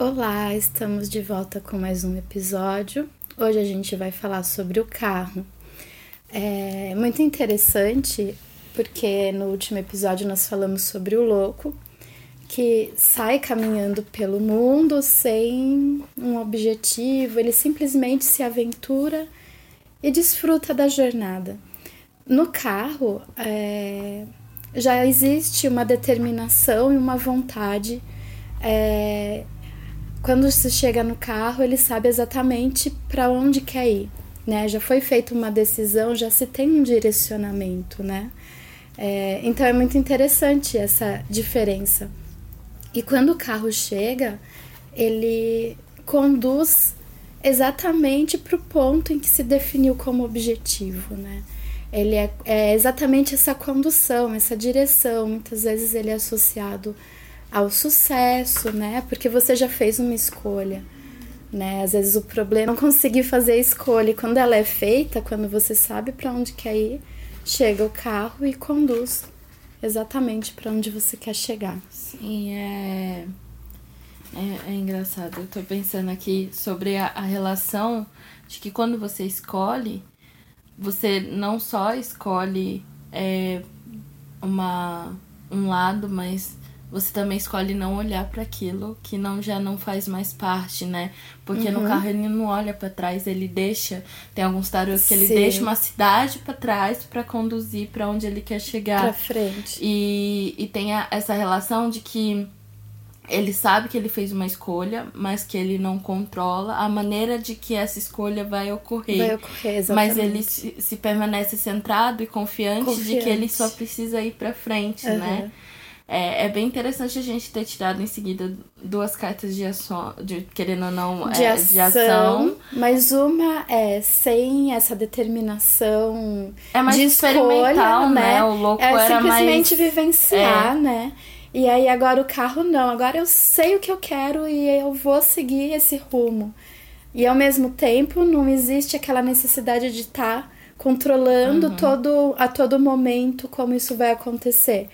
Olá, estamos de volta com mais um episódio. Hoje a gente vai falar sobre o carro. É muito interessante porque no último episódio nós falamos sobre o louco que sai caminhando pelo mundo sem um objetivo, ele simplesmente se aventura e desfruta da jornada. No carro, é, já existe uma determinação e uma vontade. É, quando se chega no carro, ele sabe exatamente para onde quer ir, né? Já foi feita uma decisão, já se tem um direcionamento, né? É, então é muito interessante essa diferença. E quando o carro chega, ele conduz exatamente para o ponto em que se definiu como objetivo, né? Ele é, é exatamente essa condução, essa direção. Muitas vezes ele é associado ao sucesso, né? Porque você já fez uma escolha, né? Às vezes o problema é não conseguir fazer a escolha. E quando ela é feita, quando você sabe para onde quer ir, chega o carro e conduz exatamente para onde você quer chegar. Sim, é... é. É, engraçado. Eu tô pensando aqui sobre a, a relação de que quando você escolhe, você não só escolhe é, uma, um lado, mas você também escolhe não olhar para aquilo que não já não faz mais parte, né? Porque uhum. no carro ele não olha para trás, ele deixa, tem alguns tarôs que ele Sim. deixa uma cidade para trás para conduzir para onde ele quer chegar. Para frente. E, e tem a, essa relação de que ele sabe que ele fez uma escolha, mas que ele não controla a maneira de que essa escolha vai ocorrer. Vai ocorrer, exatamente. Mas ele se, se permanece centrado e confiante, confiante, de que ele só precisa ir para frente, uhum. né? É, é bem interessante a gente ter tirado em seguida duas cartas de ação, de, querendo ou não, de, é, ação, de ação. Mas uma é sem essa determinação é mais de escolha, né? né? O louco é era simplesmente mais... vivenciar, é. né? E aí agora o carro não, agora eu sei o que eu quero e eu vou seguir esse rumo. E ao mesmo tempo não existe aquela necessidade de estar tá controlando uhum. todo a todo momento como isso vai acontecer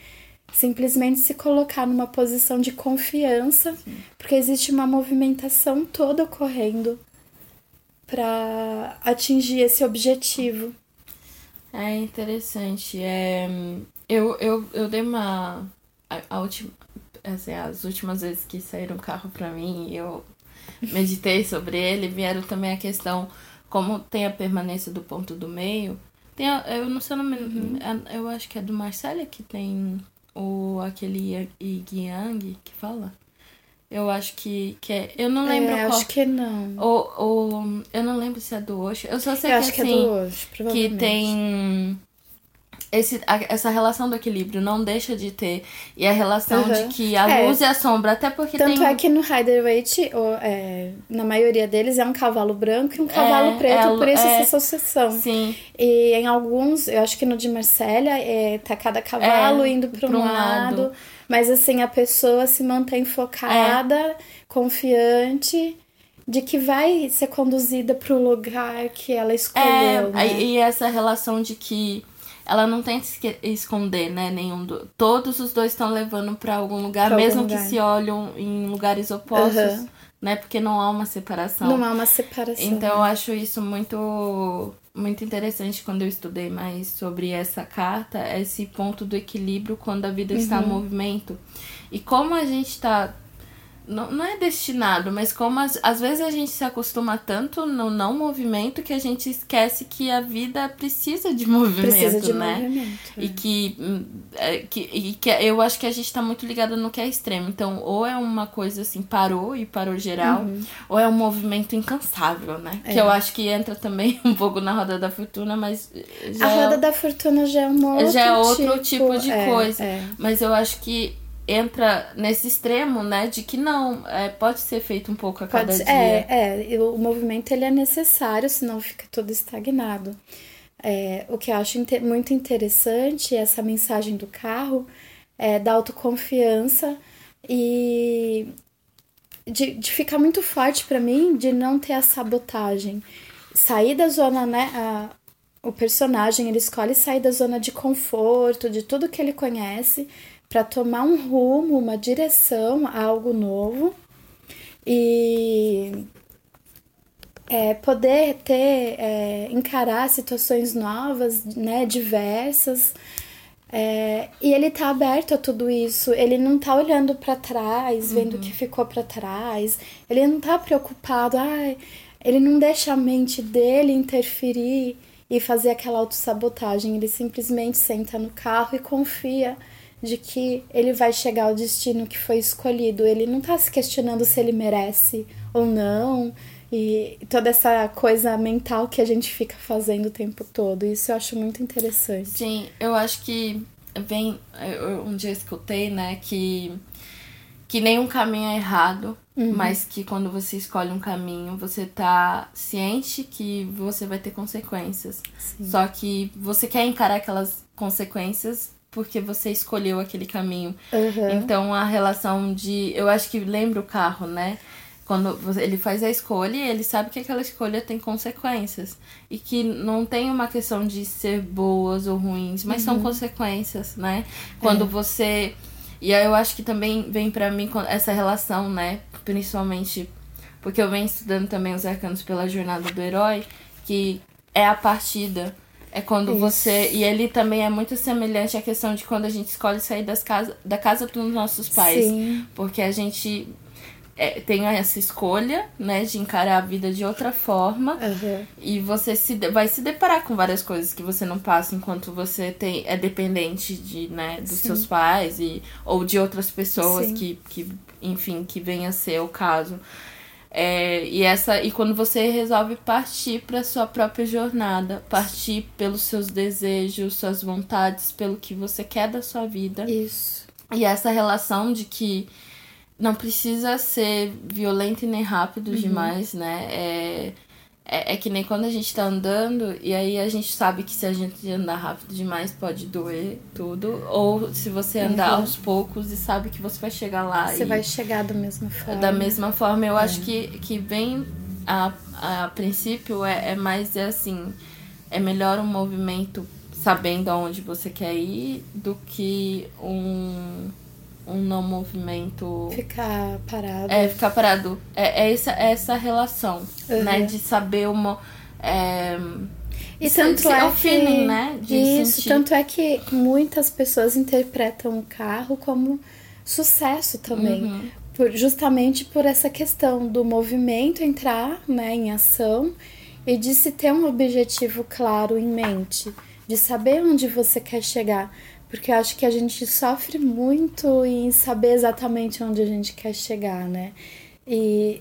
simplesmente se colocar numa posição de confiança, Sim. porque existe uma movimentação toda ocorrendo para atingir esse objetivo. É interessante. É, eu, eu, eu dei uma. A, a última, assim, as últimas vezes que saíram carro para mim eu meditei sobre ele, vieram também a questão como tem a permanência do ponto do meio. Tem a, eu não sei o nome, uhum. eu acho que é do Marcelo que tem ou aquele Yang que fala. Eu acho que, que é. Eu não lembro é, qual. Acho que não. Ou, ou, eu não lembro se é do Osho. Eu só sei eu que, acho que assim, é do Osho, provavelmente. Que tem esse, a, essa relação do equilíbrio não deixa de ter. E a relação uhum. de que a é. luz e a sombra, até porque Tanto tem... é que no Rider-Waite, é, na maioria deles, é um cavalo branco e um cavalo é, preto, é por isso essa associação. Sim. E em alguns, eu acho que no de Marcélia, é, tá cada cavalo é, indo para um lado, lado. Mas assim, a pessoa se mantém focada, confiante de que vai ser conduzida para o lugar que ela escolheu. É, né? E essa relação de que ela não tenta esconder, né? Nenhum do... Todos os dois estão levando para algum lugar, pra mesmo algum lugar. que se olham em lugares opostos, uhum. né? Porque não há uma separação. Não há uma separação. Então eu acho isso muito muito interessante quando eu estudei mais sobre essa carta, esse ponto do equilíbrio quando a vida uhum. está em uhum. movimento. E como a gente está não, não é destinado, mas como as, às vezes a gente se acostuma tanto no não movimento que a gente esquece que a vida precisa de movimento, precisa de né? Movimento, é. E que, hum, é, que, e que eu acho que a gente tá muito ligado no que é extremo. Então, ou é uma coisa assim, parou e parou geral, uhum. ou é um movimento incansável, né? É. Que eu acho que entra também um pouco na roda da fortuna, mas. a roda é, da fortuna já é um outro Já é outro tipo, tipo de é, coisa. É. Mas eu acho que entra nesse extremo, né, de que não, é, pode ser feito um pouco a cada pode, dia. É, é, o movimento ele é necessário, senão fica todo estagnado. É, o que eu acho inter muito interessante, essa mensagem do carro, é da autoconfiança e de, de ficar muito forte para mim de não ter a sabotagem. Sair da zona, né, a, o personagem, ele escolhe sair da zona de conforto, de tudo que ele conhece, para tomar um rumo, uma direção a algo novo. e é, poder ter, é, encarar situações novas, né, diversas. É, e ele tá aberto a tudo isso, ele não tá olhando para trás, vendo o que ficou para trás, ele não tá preocupado, ai, ele não deixa a mente dele interferir e fazer aquela autossabotagem, ele simplesmente senta no carro e confia de que ele vai chegar ao destino que foi escolhido. Ele não tá se questionando se ele merece ou não, e toda essa coisa mental que a gente fica fazendo o tempo todo. Isso eu acho muito interessante. Sim, eu acho que vem. Eu, um dia escutei, né, que, que nenhum caminho é errado, uhum. mas que quando você escolhe um caminho, você tá ciente que você vai ter consequências. Sim. Só que você quer encarar aquelas consequências porque você escolheu aquele caminho. Uhum. Então a relação de. Eu acho que lembra o carro, né? Quando ele faz a escolha, ele sabe que aquela escolha tem consequências. E que não tem uma questão de ser boas ou ruins, mas uhum. são consequências, né? Quando é. você. E aí eu acho que também vem para mim essa relação, né? Principalmente porque eu venho estudando também os arcanos pela jornada do herói, que é a partida. É quando Isso. você. E ele também é muito semelhante à questão de quando a gente escolhe sair das casa, da casa dos nossos pais. Sim. Porque a gente é, tem essa escolha, né, de encarar a vida de outra forma. Uhum. E você se, vai se deparar com várias coisas que você não passa enquanto você tem, é dependente de, né, dos Sim. seus pais e, ou de outras pessoas que, que, enfim, que venha a ser o caso. É, e essa e quando você resolve partir para sua própria jornada, partir pelos seus desejos, suas vontades, pelo que você quer da sua vida. Isso. E essa relação de que não precisa ser violento e nem rápido uhum. demais, né? É, é, é, que nem quando a gente tá andando e aí a gente sabe que se a gente andar rápido demais pode doer tudo. Ou se você andar uhum. aos poucos e sabe que você vai chegar lá. Você vai chegar da mesma forma. Da mesma forma, eu é. acho que, que bem a, a princípio é, é mais é assim. É melhor um movimento sabendo aonde você quer ir do que um um não movimento. Ficar parado. É, ficar parado. É, é essa, é essa relação, uhum. né? De saber uma. É, e tanto é, é o feeling, que, né? De isso, sentir. tanto é que muitas pessoas interpretam o carro como sucesso também. Uhum. Por, justamente por essa questão do movimento entrar né, em ação e de se ter um objetivo claro em mente, de saber onde você quer chegar. Porque eu acho que a gente sofre muito em saber exatamente onde a gente quer chegar, né? E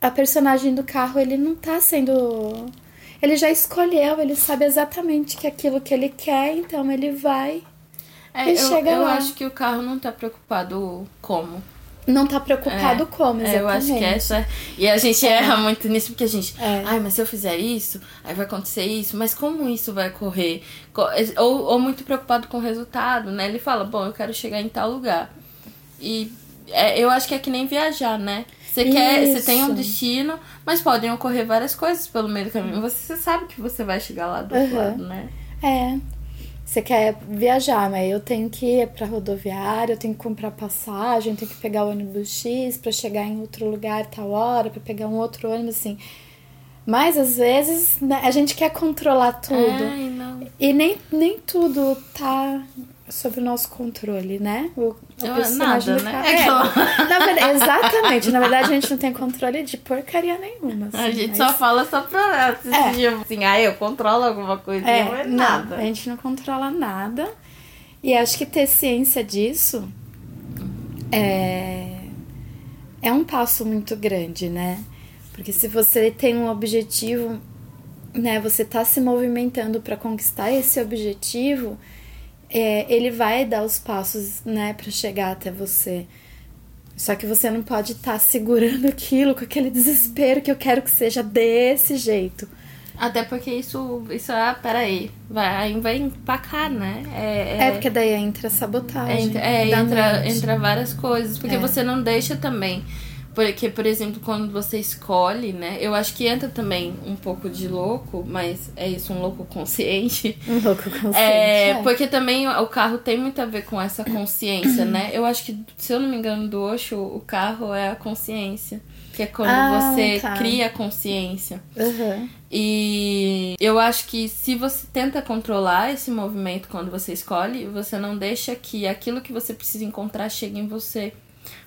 a personagem do carro, ele não tá sendo. Ele já escolheu, ele sabe exatamente que aquilo que ele quer, então ele vai é, e eu, chega eu lá. Eu acho que o carro não tá preocupado como não tá preocupado é, como, exatamente. É, eu acho que essa. E a gente é. erra muito nisso, porque a gente. É. Ai, mas se eu fizer isso, aí vai acontecer isso, mas como isso vai correr? Ou, ou muito preocupado com o resultado, né? Ele fala, bom, eu quero chegar em tal lugar. E é, eu acho que é que nem viajar, né? Você quer, você tem um destino, mas podem ocorrer várias coisas pelo meio do caminho. Você sabe que você vai chegar lá do outro uhum. lado, né? É, você quer viajar, mas eu tenho que ir pra rodoviária, eu tenho que comprar passagem, eu tenho que pegar o ônibus X para chegar em outro lugar tal hora, para pegar um outro ônibus, assim. Mas às vezes né, a gente quer controlar tudo. Ai. E nem, nem tudo tá sob o nosso controle, né? O, o nada, né? É, na verdade, exatamente. Na verdade, a gente não tem controle de porcaria nenhuma. Assim, a gente mas... só fala só pra é. assim, ah, eu controlo alguma coisa. É, não é nada. Não, a gente não controla nada. E acho que ter ciência disso é, é um passo muito grande, né? Porque se você tem um objetivo, né, você tá se movimentando para conquistar esse objetivo, é, ele vai dar os passos, né, para chegar até você. Só que você não pode estar tá segurando aquilo com aquele desespero que eu quero que seja desse jeito. Até porque isso, isso ah, peraí, vai, vai empacar, né? É, é, é porque daí entra sabotagem. É, é entra, entra várias coisas, porque é. você não deixa também Porque, por exemplo, quando você escolhe, né? Eu acho que entra também um pouco de louco, mas é isso, um louco consciente. Um louco consciente. É, é. porque também o carro tem muito a ver com essa consciência, né? Eu acho que, se eu não me engano, do Osho, o carro é a consciência. Que é quando Ah, você tá. cria a consciência. Uhum. E eu acho que se você tenta controlar esse movimento quando você escolhe, você não deixa que aquilo que você precisa encontrar chegue em você.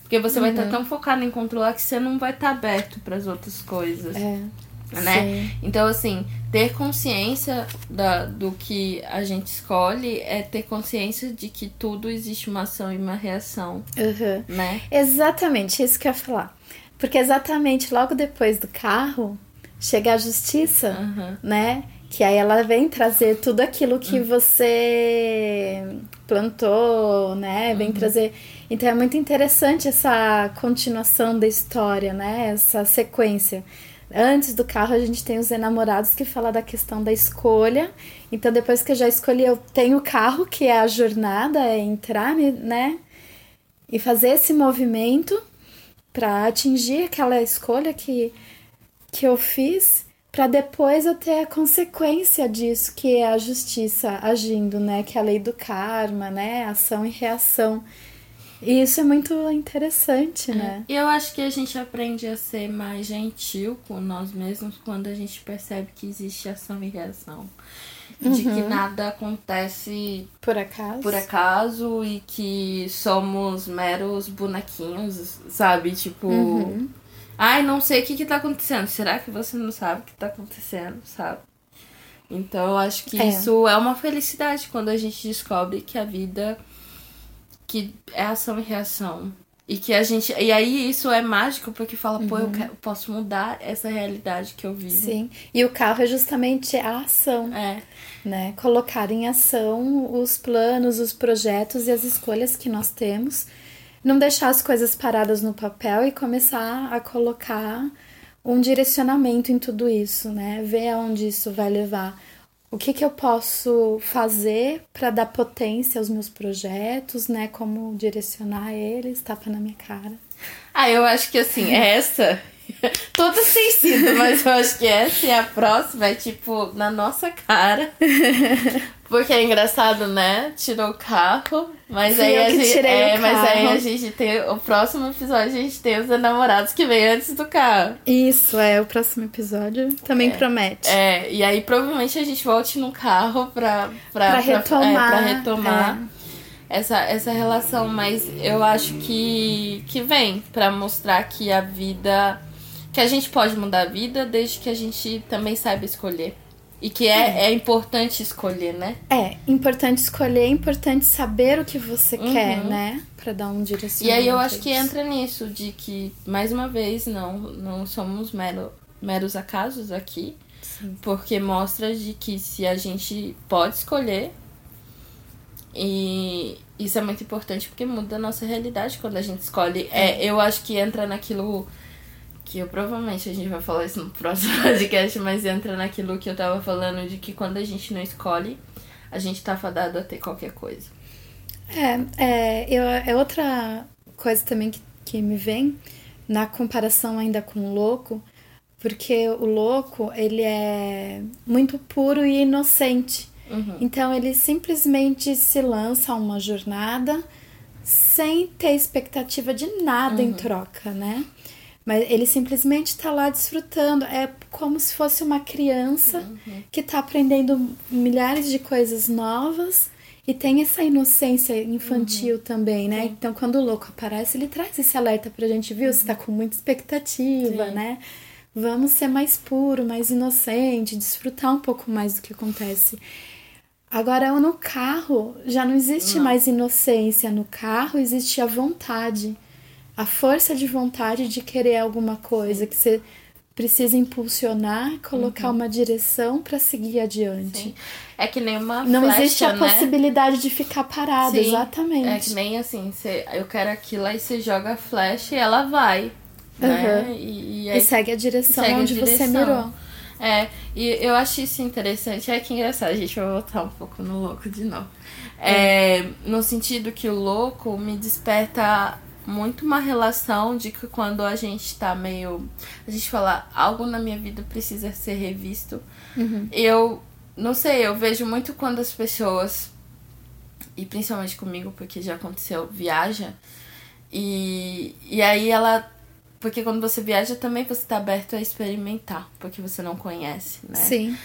Porque você vai Uhum. estar tão focado em controlar que você não vai estar aberto para as outras coisas, É. né? Sim. Então, assim, ter consciência da, do que a gente escolhe é ter consciência de que tudo existe uma ação e uma reação, Uhum. né? Exatamente, isso que eu ia falar. Porque exatamente logo depois do carro chega a justiça, Aham. né? Que aí ela vem trazer tudo aquilo que você plantou, né? Vem trazer. Então é muito interessante essa continuação da história, né? Essa sequência. Antes do carro, a gente tem os enamorados que fala da questão da escolha. Então, depois que eu já escolhi, eu tenho o carro, que é a jornada, é entrar, né? E fazer esse movimento para atingir aquela escolha que, que eu fiz, para depois eu ter a consequência disso, que é a justiça agindo, né? Que é a lei do karma, né? Ação e reação. E isso é muito interessante, né? E eu acho que a gente aprende a ser mais gentil com nós mesmos quando a gente percebe que existe ação e reação. De que nada acontece Por acaso. por acaso e que somos meros bonequinhos, sabe? Tipo. Ai, não sei o que, que tá acontecendo. Será que você não sabe o que tá acontecendo, sabe? Então eu acho que É. isso é uma felicidade quando a gente descobre que a vida que é ação e reação. E que a gente. E aí isso é mágico porque fala, pô, eu, quero- eu posso mudar essa realidade que eu vivo. Sim. E o carro é justamente a ação. É. né? Colocar em ação os planos, os projetos e as escolhas que nós temos. Não deixar as coisas paradas no papel e começar a colocar um direcionamento em tudo isso, né? Ver aonde isso vai levar. O que, que eu posso fazer para dar potência aos meus projetos, né? Como direcionar eles, tapa na minha cara. Ah, eu acho que assim, essa. Todas têm sido, mas eu acho que essa e a próxima é tipo na nossa cara. Porque é engraçado, né? Tirou o carro, mas Fui aí eu a que gente. É, mas aí a gente tem. O próximo episódio a gente tem os namorados que vem antes do carro. Isso é o próximo episódio. Também promete. É, e aí provavelmente a gente volte no carro pra, pra, Pra retomar, é, pra retomar essa, essa relação. Mas eu acho que, que vem pra mostrar que a vida. Que a gente pode mudar a vida desde que a gente também saiba escolher. E que é, é importante escolher, né? É, importante escolher, é importante saber o que você quer, né? Pra dar um Uhum. E direcionamento. aí eu acho que entra nisso, de que, mais uma vez, não, não somos mero, meros acasos aqui. Sim. Porque mostra de que se a gente pode escolher, e isso é muito importante porque muda a nossa realidade quando a gente escolhe. É, eu acho que entra naquilo que eu provavelmente a gente vai falar isso no próximo podcast, mas entra naquilo que eu tava falando de que quando a gente não escolhe, a gente tá fadado a ter qualquer coisa. É, é, eu, é outra coisa também que, que me vem na comparação ainda com o louco, porque o louco, ele é muito puro e inocente. Uhum. Então ele simplesmente se lança a uma jornada sem ter expectativa de nada em troca, né? Mas ele simplesmente está lá desfrutando. É como se fosse uma criança que está aprendendo milhares de coisas novas e tem essa inocência infantil também, né? Então, quando o louco aparece, ele traz esse alerta pra gente, viu? Você tá com muita expectativa, Sim. né? Vamos ser mais puro, mais inocente, desfrutar um pouco mais do que acontece. Agora, no carro, já não existe Não. mais inocência. No carro existe a vontade, a força de vontade de querer alguma coisa que você precisa impulsionar, colocar uma direção para seguir adiante. Sim. É que nem uma Não flecha, existe a né? possibilidade de ficar parado, Sim, exatamente. É que nem assim, você, eu quero aquilo, aí você joga a flecha e ela vai. Né? Uhum. E, e E aí segue a direção segue a onde você direção. mirou. É, e eu acho isso interessante. É que engraçado, a gente vai voltar um pouco no louco de novo. É, no sentido que o louco me desperta muito uma relação de que quando a gente tá meio. A gente fala, algo na minha vida precisa ser revisto. Uhum. Eu não sei, eu vejo muito quando as pessoas, e principalmente comigo, porque já aconteceu, viaja. E, e aí ela. Porque quando você viaja também você tá aberto a experimentar, porque você não conhece, né? Sim.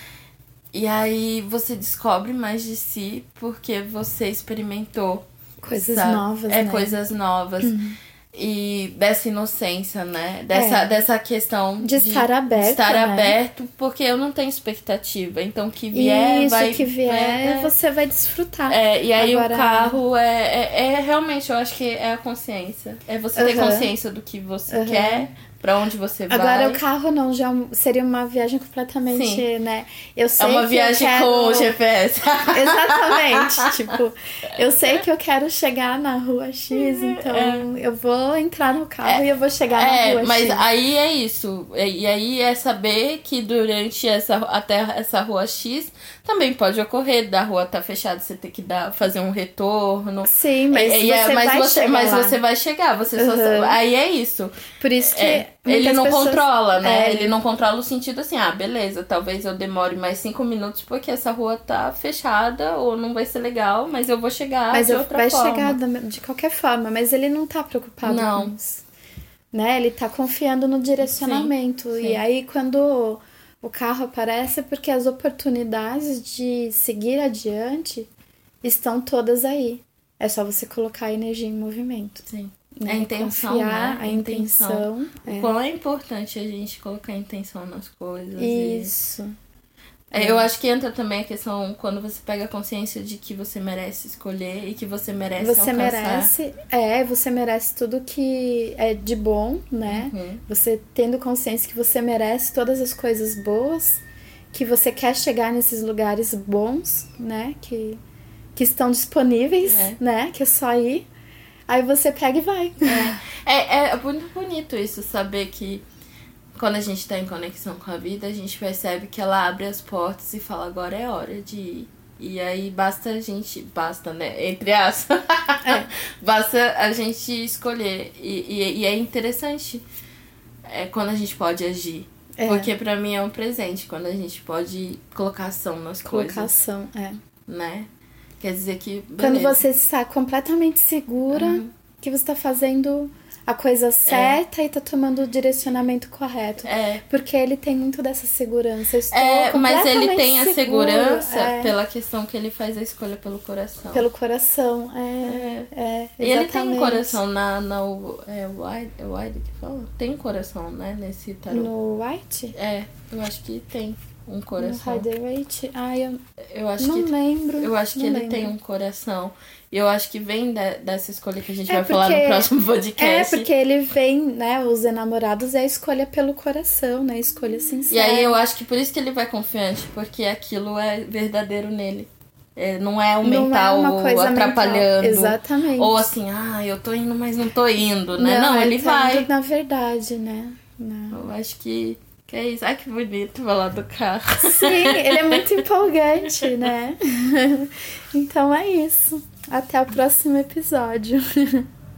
E aí você descobre mais de si porque você experimentou Coisas sabe? novas, É né? coisas novas. E dessa inocência, né? Dessa, É. dessa questão De estar aberto, de estar né? aberto, porque eu não tenho expectativa. Então, que vier, Isso vai. que vier, é, você vai desfrutar. é, e aí Agora- o carro é, é, é realmente, eu acho que é a consciência. É você ter consciência do que você Aham. quer, pra onde você vai. Agora o carro não, já seria uma viagem completamente, Sim. né? Eu é sei uma que viagem quero... com o GPS. Exatamente, tipo, eu sei que eu quero chegar na rua X, então eu vou entrar no carro e eu vou chegar na É, rua mas X. aí é isso. E e aí é saber que durante essa até essa rua X também pode ocorrer da rua tá fechada, você ter que dar fazer um retorno. Sim, mas E- e você é- mas vai você, chegar mas você vai chegar, você só Uhum. aí é isso. Por isso que É, ele não pessoas- controla, né? É, Ele não controla o sentido assim, ah, beleza, talvez eu demore mais cinco minutos porque essa rua tá fechada ou não vai ser legal, mas eu vou chegar Mas de eu- outra vai forma. chegar da- de qualquer forma, mas ele não tá preocupado Não. com isso. Né? Ele tá confiando no direcionamento. Sim, E sim. aí, quando o carro aparece, é porque as oportunidades de seguir adiante estão todas aí. É só você colocar a energia em movimento. Sim. Né? A intenção, Confiar, né? a intenção. O quão é importante a gente colocar intenção nas coisas. é. e- Isso. É, Eu acho que entra também a questão quando você pega a consciência de que você merece escolher e que você merece Você alcançar. merece, é, você merece tudo que é de bom, né? Uhum. Você tendo consciência que você merece todas as coisas boas, que você quer chegar nesses lugares bons, né? Que, que estão disponíveis, É. né? Que é só ir. Aí você pega e vai. É, é muito bonito isso, saber que quando a gente tá em conexão com a vida, a gente percebe que ela abre as portas e fala, agora é hora de ir. E aí basta a gente. Basta, né? Entre aspas. É. basta a gente escolher. E, e, e é interessante é, quando a gente pode agir. É. Porque pra mim é um presente quando a gente pode colocar ação nas coisas, Colocação, é. né? Quer dizer que. Quando beleza. você está completamente segura Uhum. que você está fazendo a coisa certa e tá tomando o direcionamento correto. É, Porque ele tem muito dessa segurança. Eu estou É, mas ele tem a seguro, segurança é, pela questão que ele faz a escolha pelo coração. pelo coração. É, É. é, E ele tem um coração na. na é wide, é wide que fala? Tem um coração, né? Nesse tarô. No White? É, eu acho que tem um No coração. Rider-Waite? Ai, eu Eu acho não que. lembro. Eu acho que não ele lembro. tem um coração. E eu acho que vem de- dessa escolha que a gente É vai falar no porque- próximo É, podcast. porque ele vem, né? Os enamorados é a escolha pelo coração, né? A escolha E sincera. aí eu acho que por isso que ele vai confiante, porque aquilo é verdadeiro nele. É, não é o Não é mental coisa atrapalhando. mental. Exatamente. Ou assim, ah, eu tô indo, mas não tô indo, né? Não, ele, tá vai. indo na verdade, né? Não. Eu acho que, que é isso. Ai, que bonito falar do carro. Sim, ele é muito empolgante, né? Então é isso. Até o próximo episódio.